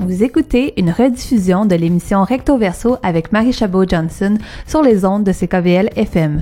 Vous écoutez une rediffusion de l'émission Recto Verso avec Marie Chabot-Johnson sur les ondes de CKVL FM.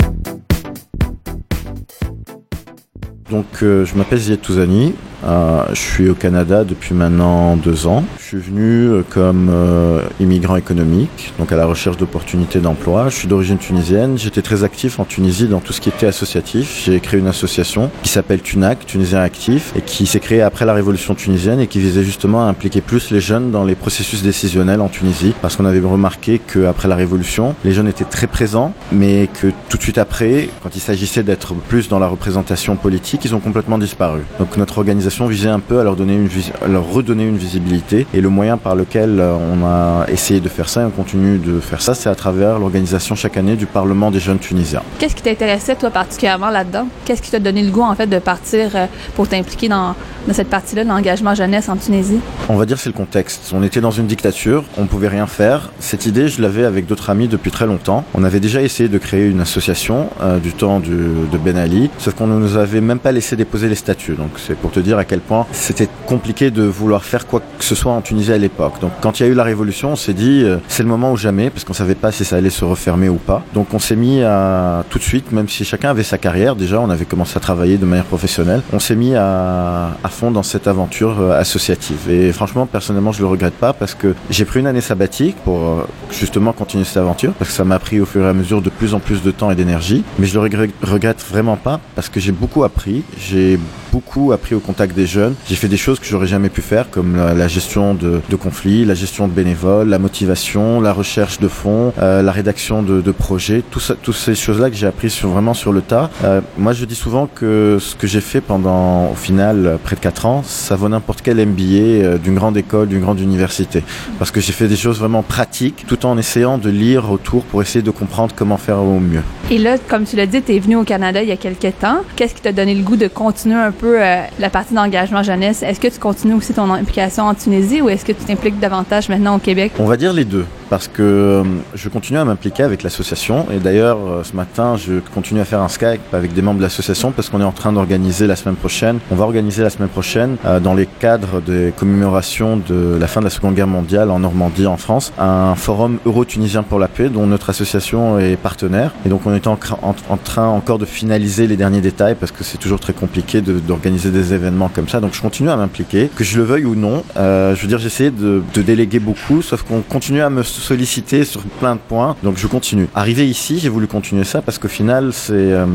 Donc, euh, je m'appelle Zied Touzani, euh, je suis au Canada depuis maintenant deux ans. Je suis venu euh, comme euh, immigrant économique, donc à la recherche d'opportunités d'emploi. Je suis d'origine tunisienne. J'étais très actif en Tunisie dans tout ce qui était associatif. J'ai créé une association qui s'appelle TUNAC, Tunisien Actif, et qui s'est créée après la révolution tunisienne et qui visait justement à impliquer plus les jeunes dans les processus décisionnels en Tunisie. Parce qu'on avait remarqué qu'après la révolution, les jeunes étaient très présents, mais que tout de suite après, quand il s'agissait d'être plus dans la représentation politique, ils ont complètement disparu. Donc notre organisation visait un peu à leur, donner une à leur redonner une visibilité. Et le moyen par lequel euh, on a essayé de faire ça et on continue de faire ça, c'est à travers l'organisation chaque année du Parlement des jeunes tunisiens. Qu'est-ce qui t'intéressait, toi, particulièrement là-dedans? Qu'est-ce qui t'a donné le goût, en fait, de partir euh, pour t'impliquer dans, dans cette partie-là de l'engagement jeunesse en Tunisie? On va dire c'est le contexte. On était dans une dictature, on pouvait rien faire. Cette idée, je l'avais avec d'autres amis depuis très longtemps. On avait déjà essayé de créer une association euh, du temps du, de Ben Ali, sauf qu'on ne nous avait même pas laissé déposer les statuts. Donc c'est pour te dire à quel point c'était compliqué de vouloir faire quoi que ce soit en Tunisie à l'époque. Donc quand il y a eu la révolution, on s'est dit euh, c'est le moment ou jamais parce qu'on savait pas si ça allait se refermer ou pas. Donc on s'est mis à tout de suite, même si chacun avait sa carrière déjà, on avait commencé à travailler de manière professionnelle, on s'est mis à, à fond dans cette aventure euh, associative. Et franchement, personnellement, je le regrette pas parce que j'ai pris une année sabbatique pour euh, justement continuer cette aventure parce que ça m'a pris au fur et à mesure de plus en plus de temps et d'énergie. Mais je le regrette, regrette vraiment pas parce que j'ai beaucoup appris. J'ai beaucoup appris au contact des jeunes. J'ai fait des choses que j'aurais jamais pu faire, comme la, gestion de, conflits, la gestion de bénévoles, la motivation, la recherche de fonds, euh, la rédaction de, projets, tout toutes ces choses-là que j'ai appris sur, vraiment sur le tas. Euh, moi, je dis souvent que ce que j'ai fait pendant, au final, près de 4 ans, ça vaut n'importe quel MBA euh, d'une grande école, d'une grande université. Parce que j'ai fait des choses vraiment pratiques, tout en essayant de lire autour pour essayer de comprendre comment faire au mieux. Et là, comme tu l'as dit, tu es venu au Canada il y a quelques temps. Qu'est-ce qui t'a donné le goût de continuer un peu euh, la partie d'engagement jeunesse? Est-ce que tu continues aussi ton implication en Tunisie ou est-ce que tu t'impliques davantage maintenant au Québec? On va dire les deux parce que euh, je continue à m'impliquer avec l'association. Et d'ailleurs euh, ce matin je continue à faire un Skype avec des membres de l'association parce qu'on est en train d'organiser la semaine prochaine, on va organiser la semaine prochaine euh, dans les cadres des commémorations de la fin de la Seconde Guerre mondiale en Normandie en France, un forum euro-tunisien pour la paix dont notre association est partenaire. Et donc on est en, train encore de finaliser les derniers détails parce que c'est toujours très compliqué d'organiser de, des événements comme ça. Donc je continue à m'impliquer, que je le veuille ou non, je veux dire j'essaie de, de déléguer beaucoup sauf qu'on continue à me sollicité sur plein de points. Donc je continue. Arrivé ici, j'ai voulu continuer ça parce qu'au final, c'est euh,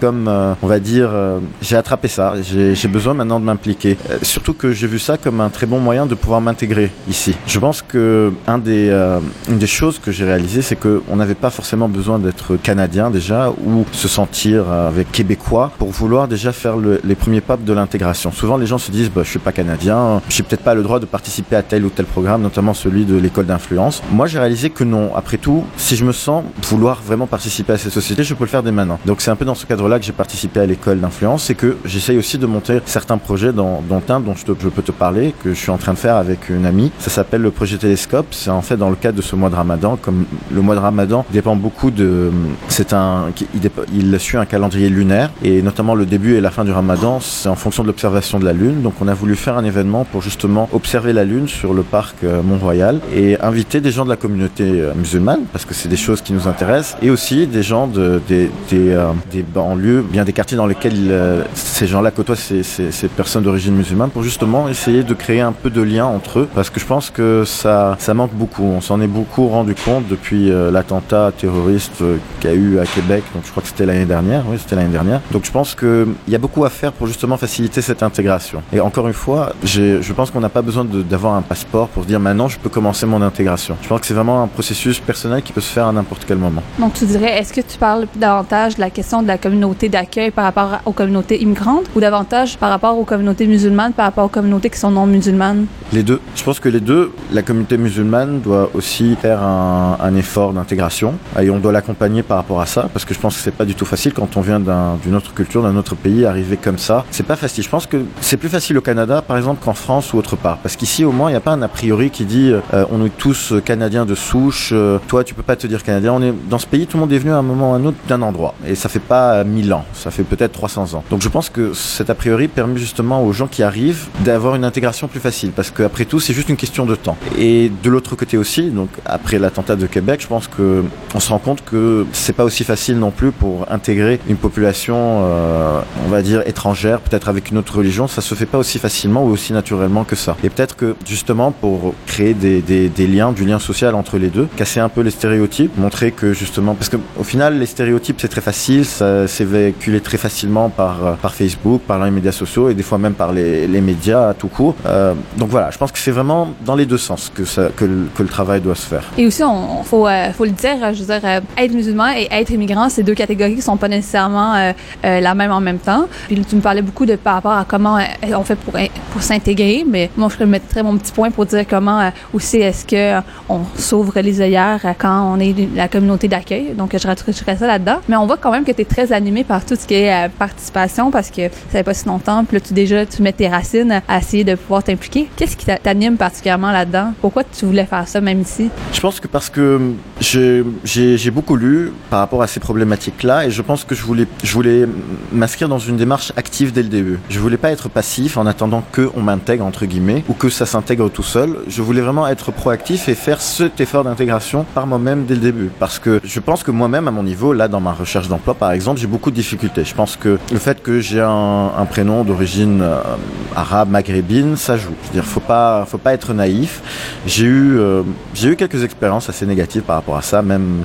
comme, euh, on va dire, euh, j'ai attrapé ça. J'ai besoin maintenant de m'impliquer. Euh, surtout que j'ai vu ça comme un très bon moyen de pouvoir m'intégrer ici. Je pense que un des, euh, une des choses que j'ai réalisé, c'est qu'on n'avait pas forcément besoin d'être canadien déjà ou se sentir avec québécois pour vouloir déjà faire le, les premiers pas de l'intégration. Souvent, les gens se disent, bah, je suis pas canadien, j'ai peut-être pas le droit de participer à tel ou tel programme, notamment celui de l'école d'influence. Moi, j'ai réalisé que non. Après tout, si je me sens vouloir vraiment participer à cette société, je peux le faire dès maintenant. Donc c'est un peu dans ce cadre-là que j'ai participé à l'école d'influence et que j'essaye aussi de monter certains projets dans, dont un dont je, te, je, peux te parler, que je suis en train de faire avec une amie. Ça s'appelle le projet Télescope. C'est en fait dans le cadre de ce mois de Ramadan. Comme le mois de Ramadan dépend beaucoup de... C'est un... Il, il suit un calendrier lunaire et notamment le début et la fin du Ramadan, c'est en fonction de l'observation de la Lune. Donc on a voulu faire un événement pour justement observer la Lune sur le parc euh, Mont-Royal et inviter des gens de la communauté euh, musulmane, parce que c'est des choses qui nous intéressent, et aussi des gens de, des, des, euh, des banlieues, bien des quartiers dans lesquels euh, ces gens-là côtoient ces, ces, personnes d'origine musulmane, pour justement essayer de créer un peu de lien entre eux, parce que je pense que ça, ça manque beaucoup. On s'en est beaucoup rendu compte depuis l'attentat terroriste qu'il y a eu à Québec, donc je crois que c'était l'année dernière, oui, c'était l'année dernière. Donc je pense qu'il y a beaucoup à faire pour justement faciliter cette intégration. Et encore une fois, je pense qu'on n'a pas besoin d'avoir un passeport pour dire maintenant je peux commencer mon intégration. Je pense que c'est vraiment un processus personnel qui peut se faire à n'importe quel moment. Donc tu dirais, est-ce que tu parles davantage de la question de la communauté d'accueil par rapport aux communautés immigrantes ou davantage par rapport aux communautés musulmanes, par rapport aux communautés qui sont non musulmanes? Les deux. Je pense que les deux, la communauté musulmane doit aussi faire un, un effort d'intégration et on doit l'accompagner par rapport à ça parce que je pense que c'est pas du tout facile quand on vient d'une un, autre culture, d'un autre pays, arriver comme ça. C'est pas facile. Je pense que c'est plus facile au Canada, par exemple, qu'en France ou autre part. Parce qu'ici, au moins, il n'y a pas un a priori qui dit euh, on est tous canadien de souche. Euh, toi, tu peux pas te dire canadien. On est dans ce pays, tout le monde est venu à un moment ou à un autre d'un endroit. Et ça fait pas 1000 ans, ça fait peut-être 300 ans. Donc je pense que cet a priori permet justement aux gens qui arrivent d'avoir une intégration plus facile. Parce qu'après tout, c'est juste une question de temps. Et de l'autre côté aussi, donc après l'attentat de Québec, je pense que on se rend compte que c'est pas aussi facile non plus pour intégrer une population, euh, on va dire étrangère, peut-être avec une autre religion. Ça se fait pas aussi facilement ou aussi naturellement que ça. Et peut-être que justement pour créer des, des, liens, du lien social entre les deux, casser un peu les stéréotypes, montrer que justement, parce que au final les stéréotypes c'est très facile, ça s'est véhiculé très facilement par euh, par Facebook, par les médias sociaux et des fois même par les, les médias tout court. Euh, donc voilà, je pense que c'est vraiment dans les deux sens que que le, travail doit se faire. Et aussi, on, faut euh, faut le dire, je veux dire, être musulman et être immigrant, c'est deux catégories qui sont pas nécessairement la même en même temps. Puis tu me parlais beaucoup de par rapport à comment on fait pour pour s'intégrer, mais moi je mettrais mon petit point pour dire comment aussi est-ce que s'ouvre les œillères quand on est la communauté d'accueil. Donc je rajouterais ça là-dedans. Mais on voit quand même que tu es très animé par tout ce qui est participation parce que ça fait pas si longtemps. Puis là, tu déjà tu mets tes racines à essayer de pouvoir t'impliquer. Qu'est-ce qui t'anime particulièrement là-dedans? Pourquoi tu voulais faire ça même ici? Je pense que parce que j'ai beaucoup lu par rapport à ces problématiques-là et je pense que je voulais, je voulais m'inscrire dans une démarche active dès le début. Je voulais pas être passif en attendant que on m'intègre entre guillemets ou que ça s'intègre tout seul. Je voulais vraiment être proactif et faire cet effort d'intégration par moi-même dès le début parce que je pense que moi-même à mon niveau, là dans ma recherche d'emploi par exemple, j'ai beaucoup de difficultés. Je pense que le fait que j'ai un, prénom d'origine euh, arabe, maghrébine, ça joue. Je veux dire, faut pas, faut pas être naïf. J'ai eu, euh, j'ai eu quelques expériences assez négatives par rapport à ça, même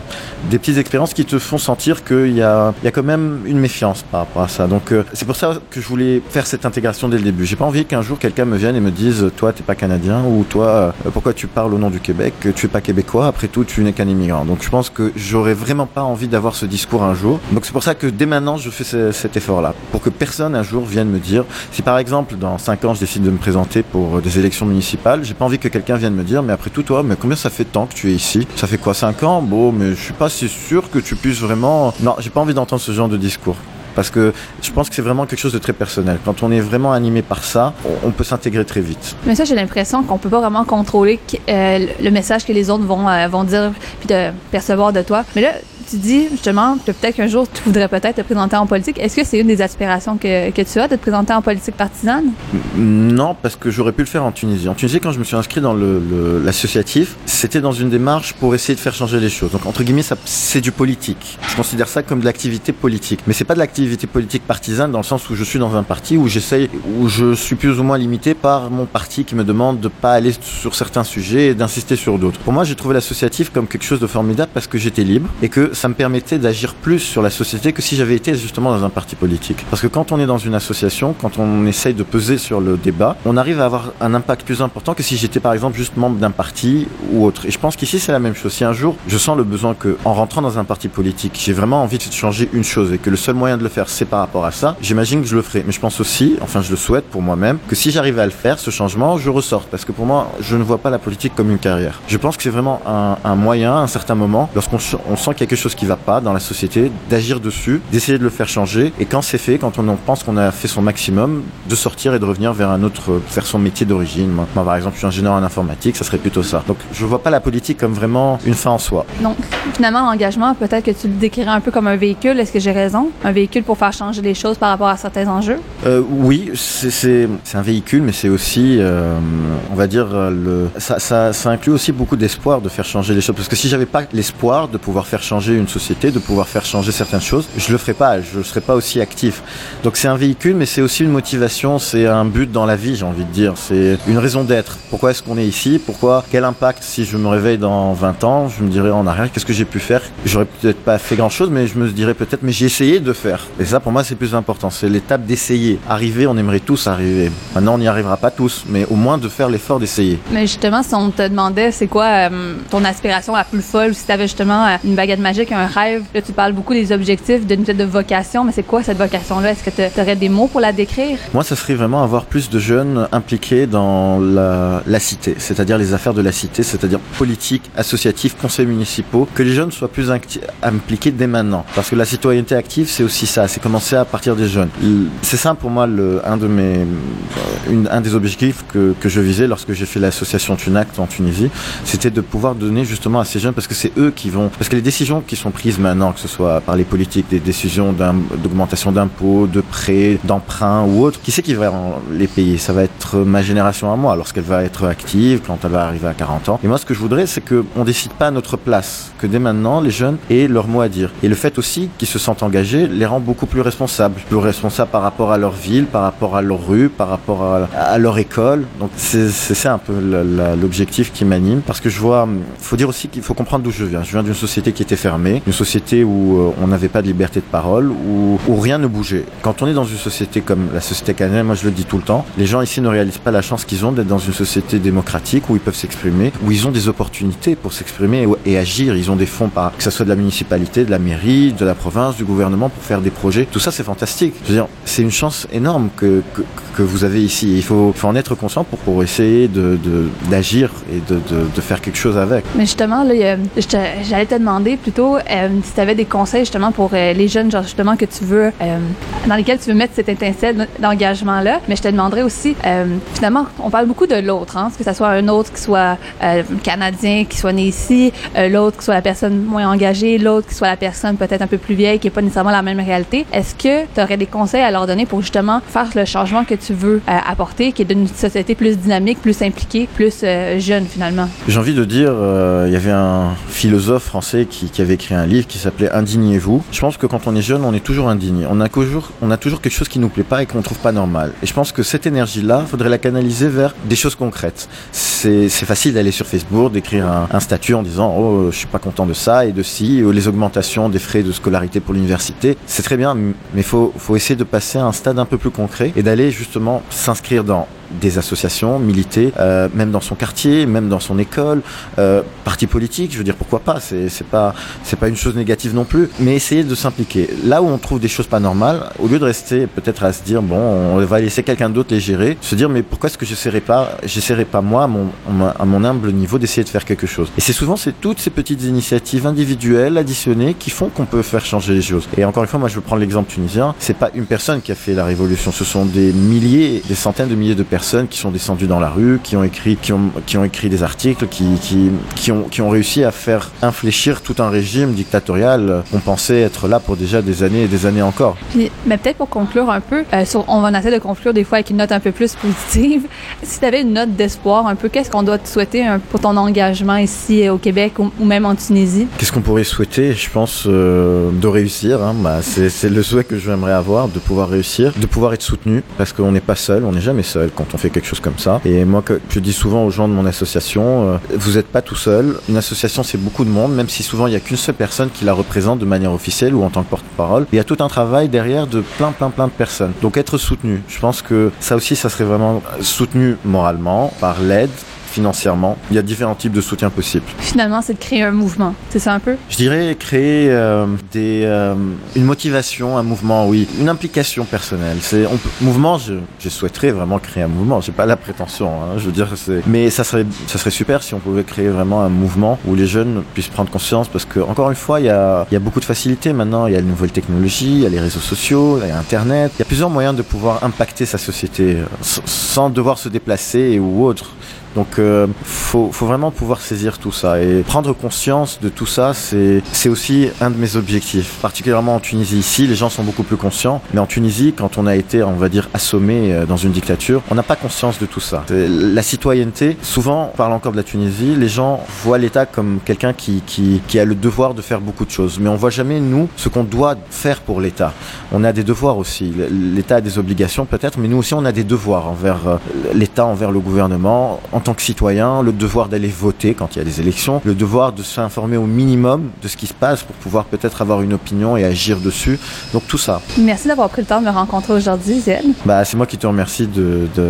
des petites expériences qui te font sentir qu'il y a, il y a quand même une méfiance par rapport à ça. Donc euh, c'est pour ça que je voulais faire cette intégration dès le début. J'ai pas envie qu'un jour quelqu'un me vienne et me dise toi t'es pas canadien ou toi pourquoi tu parles au nom du Québec, tu es pas québécois. Après tout tu n'es qu'un immigrant. Donc je pense que j'aurais vraiment pas envie d'avoir ce discours un jour. Donc c'est pour ça que dès maintenant je fais ce, cet effort là pour que personne un jour vienne me dire si par exemple dans 5 ans je décide de me présenter pour des élections municipales, j'ai pas envie que quelqu'un vienne me dire mais après tout toi mais combien ça fait de temps que tu es ici? Ça fait quoi 5 ans? Bon mais je suis pas si sûr que tu puisses vraiment Non, j'ai pas envie d'entendre ce genre de discours parce que je pense que c'est vraiment quelque chose de très personnel. Quand on est vraiment animé par ça, on, peut s'intégrer très vite. Mais ça, j'ai l'impression qu'on peut pas vraiment contrôler euh, le message que les autres vont, euh, vont dire puis percevoir de toi. Mais là, tu dis justement que peut-être qu'un jour tu voudrais peut-être te présenter en politique. Est-ce que c'est une des aspirations que, que, tu as de te présenter en politique partisane? Non, parce que j'aurais pu le faire en Tunisie. En Tunisie, quand je me suis inscrit dans l'associatif, c'était dans une démarche pour essayer de faire changer les choses. Donc entre guillemets, c'est du politique. Je considère ça comme de l'activité politique, mais c'est pas de l'activité politique partisane dans le sens où je suis dans un parti où j'essaye, où je suis plus ou moins limité par mon parti qui me demande de pas aller sur certains sujets et d'insister sur d'autres. Pour moi, j'ai trouvé l'associatif comme quelque chose de formidable parce que j'étais libre et que ça me permettait d'agir plus sur la société que si j'avais été justement dans un parti politique. Parce que quand on est dans une association, quand on essaye de peser sur le débat, on arrive à avoir un impact plus important que si j'étais par exemple juste membre d'un parti ou autre. Et je pense qu'ici c'est la même chose. Si un jour je sens le besoin que, en rentrant dans un parti politique, j'ai vraiment envie de changer une chose et que le seul moyen de le faire c'est par rapport à ça, j'imagine que je le ferai. Mais je pense aussi, enfin je le souhaite pour moi-même, que si j'arrivais à le faire, ce changement, je ressorte. Parce que pour moi, je ne vois pas la politique comme une carrière. Je pense que c'est vraiment un, un moyen, à un certain moment, lorsqu'on on sent quelque chose qui va pas dans la société, d'agir dessus, d'essayer de le faire changer. Et quand c'est fait, quand on pense qu'on a fait son maximum, de sortir et de revenir vers un autre, vers son métier d'origine. Moi, par exemple, je suis ingénieur en informatique, ça serait plutôt ça. Donc, je vois pas la politique comme vraiment une fin en soi. Donc, finalement, l'engagement, peut-être que tu le décrirais un peu comme un véhicule. Est-ce que j'ai raison? Un véhicule pour faire changer les choses par rapport à certains enjeux? Euh, oui, c'est un véhicule, mais c'est aussi, euh, on va dire, le, ça, ça, ça inclut aussi beaucoup d'espoir de faire changer les choses. Parce que si j'avais pas l'espoir de pouvoir faire changer une société, de pouvoir faire changer certaines choses, je le ferais pas, je serais pas aussi actif. Donc c'est un véhicule, mais c'est aussi une motivation, c'est un but dans la vie, j'ai envie de dire. C'est une raison d'être. Pourquoi est-ce qu'on est ici? Pourquoi? Quel impact? Si je me réveille dans 20 ans Je me dirais en arrière, qu'est-ce que j'ai pu faire? J'aurais peut-être pas fait grand-chose, mais je me dirais peut-être, mais j'ai essayé de faire. Et ça, pour moi, c'est plus important. C'est l'étape d'essayer. Arriver, on aimerait tous arriver. Maintenant, on n'y arrivera pas tous, mais au moins de faire l'effort d'essayer. Mais justement, si on te demandait, c'est quoi euh, ton aspiration la plus folle, si tu avais justement euh, une baguette magique a un rêve. Là, tu parles beaucoup des objectifs, d'une de vocation, mais c'est quoi cette vocation-là? Est-ce que tu aurais des mots pour la décrire? Moi, ça serait vraiment avoir plus de jeunes impliqués dans la, cité, c'est-à-dire les affaires de la cité, c'est-à-dire politique, associatif, conseils municipaux, que les jeunes soient plus impliqués dès maintenant. Parce que la citoyenneté active, c'est aussi ça, c'est commencer à partir des jeunes. C'est ça pour moi un de mes, une, un des objectifs que, que je visais lorsque j'ai fait l'association Tunact en Tunisie, c'était de pouvoir donner justement à ces jeunes, parce que c'est eux qui vont, parce que les décisions qui sont prises maintenant, que ce soit par les politiques, des décisions d'augmentation d'impôts, de prêts, d'emprunts ou autres, qui c'est qui va les payer? Ça va être ma génération à moi, lorsqu'elle va être active, quand elle va arriver à 40 ans. Et moi, ce que je voudrais, c'est qu'on décide pas à notre place, que dès maintenant, les jeunes aient leur mot à dire. Et le fait aussi qu'ils se sentent engagés les rend beaucoup plus responsables. Plus responsables par rapport à leur ville, par rapport à leur rue, par rapport à, leur école. Donc c'est ça un peu l'objectif qui m'anime. Parce que je vois, il faut dire aussi qu'il faut comprendre d'où je viens. Je viens d'une société qui était fermée, une société où euh, on n'avait pas de liberté de parole, où, rien ne bougeait. Quand on est dans une société comme la société canadienne, moi je le dis tout le temps, les gens ici ne réalisent pas la chance qu'ils ont d'être dans une société démocratique où ils peuvent s'exprimer, où ils ont des opportunités pour s'exprimer et, agir. Ils ont des fonds, que ce soit de la municipalité, de la mairie, de la province, du gouvernement pour faire des projets. Tout ça, c'est fantastique. C'est une chance énorme que, que, vous avez ici. Il faut, en être conscient pour, essayer d'agir de, de, et de, de, faire quelque chose avec. Mais justement, j'allais te demander plutôt euh, si tu avais des conseils justement pour euh, les jeunes, genre justement que tu veux, euh, dans lesquels tu veux mettre cette étincelle d'engagement-là. Mais je te demanderais aussi, finalement, on parle beaucoup de l'autre, hein, que ce soit un autre qui soit canadien, qui soit né ici, l'autre qui soit la personne moins engagée, l'autre qui soit la personne peut-être un peu plus vieille, qui n'est pas nécessairement la même réalité. Est-ce que tu aurais des conseils à leur donner pour justement faire le changement que tu veux apporter, qui est d'une société plus dynamique, plus impliquée, plus jeune finalement? J'ai envie de dire, il y avait un philosophe français qui, qui avait écrit un livre qui s'appelait Indignez-vous. Je pense que quand on est jeune, on est toujours indigné. On a toujours, on a toujours quelque chose qui nous plaît pas et qu'on trouve pas normal. Et je pense que cette énergie-là, faudrait la canaliser vers des choses concrètes. C'est facile d'aller sur Facebook, d'écrire un, statut en disant oh je suis pas content de ça et de ci, ou les augmentations des frais de scolarité pour l'université. C'est très bien, mais faut faut essayer de passer à un stade un peu plus concret et d'aller justement s'inscrire dans des associations, militer, euh, même dans son quartier, même dans son école, euh, parti politique, je veux dire pourquoi pas, c'est pas c'est pas une chose négative non plus, mais essayer de s'impliquer. Là où on trouve des choses pas normales, au lieu de rester peut-être à se dire bon, on va laisser quelqu'un d'autre les gérer, se dire mais pourquoi est-ce que j'essaierai pas, j'essaierai pas moi à mon, à mon humble niveau d'essayer de faire quelque chose? Et c'est souvent c'est toutes ces petites initiatives individuelles additionnées qui font qu'on peut faire changer les choses. Et encore une fois, moi je veux prendre l'exemple tunisien, c'est pas une personne qui a fait la révolution, ce sont des milliers, des centaines de milliers de personnes personnes qui sont descendues dans la rue, qui ont écrit, qui ont, qui ont écrit des articles, qui, qui, qui, ont, qui ont réussi à faire infléchir tout un régime dictatorial qu'on pensait être là pour déjà des années et des années encore. Puis, mais peut-être pour conclure un peu, euh, sur, on va essayer de conclure des fois avec une note un peu plus positive. Si tu avais une note d'espoir un peu, qu'est-ce qu'on doit te souhaiter pour ton engagement ici au Québec ou, ou même en Tunisie? Qu'est-ce qu'on pourrait souhaiter? Je pense euh, de réussir. Hein? Bah, c'est le souhait que j'aimerais avoir, de pouvoir réussir, de pouvoir être soutenu, parce qu'on n'est pas seul, on n'est jamais seul quand on fait quelque chose comme ça. Et moi, que je dis souvent aux gens de mon association, euh, vous n'êtes pas tout seul. Une association, c'est beaucoup de monde, même si souvent il n'y a qu'une seule personne qui la représente de manière officielle ou en tant que porte-parole. Il y a tout un travail derrière de plein, plein, plein de personnes. Donc être soutenu, je pense que ça aussi, ça serait vraiment soutenu moralement par l'aide, financièrement. Il y a différents types de soutien possibles. Finalement, c'est de créer un mouvement, c'est ça un peu? Je dirais créer euh, des, euh, une motivation, un mouvement, oui, une implication personnelle. C'est on peut, mouvement, je, je souhaiterais vraiment créer un mouvement. J'ai pas la prétention, hein, je veux dire, c'est. Mais ça serait, ça serait super si on pouvait créer vraiment un mouvement où les jeunes puissent prendre conscience, parce que encore une fois, il y a, il y a beaucoup de facilités maintenant. Il y a les nouvelles technologies, il y a les réseaux sociaux, il y a Internet. Il y a plusieurs moyens de pouvoir impacter sa société euh, sans devoir se déplacer ou autre. Donc euh, faut, faut vraiment pouvoir saisir tout ça et prendre conscience de tout ça, c'est aussi un de mes objectifs. Particulièrement en Tunisie ici, les gens sont beaucoup plus conscients, mais en Tunisie, quand on a été, on va dire, assommé euh, dans une dictature, on n'a pas conscience de tout ça. La citoyenneté, souvent, on parle encore de la Tunisie, les gens voient l'État comme quelqu'un qui, qui qui a le devoir de faire beaucoup de choses, mais on voit jamais nous ce qu'on doit faire pour l'État. On a des devoirs aussi. L'État a des obligations peut-être, mais nous aussi on a des devoirs envers euh, l'État, envers le gouvernement en tant que citoyen, le devoir d'aller voter quand il y a des élections, le devoir de s'informer au minimum de ce qui se passe pour pouvoir peut-être avoir une opinion et agir dessus. Donc tout ça. Merci d'avoir pris le temps de me rencontrer aujourd'hui, Zen. Bah, c'est moi qui te remercie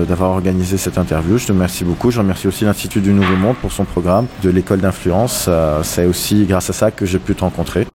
d'avoir organisé cette interview. Je te remercie beaucoup. Je remercie aussi l'Institut du Nouveau Monde pour son programme de l'école d'influence. C'est aussi grâce à ça que j'ai pu te rencontrer.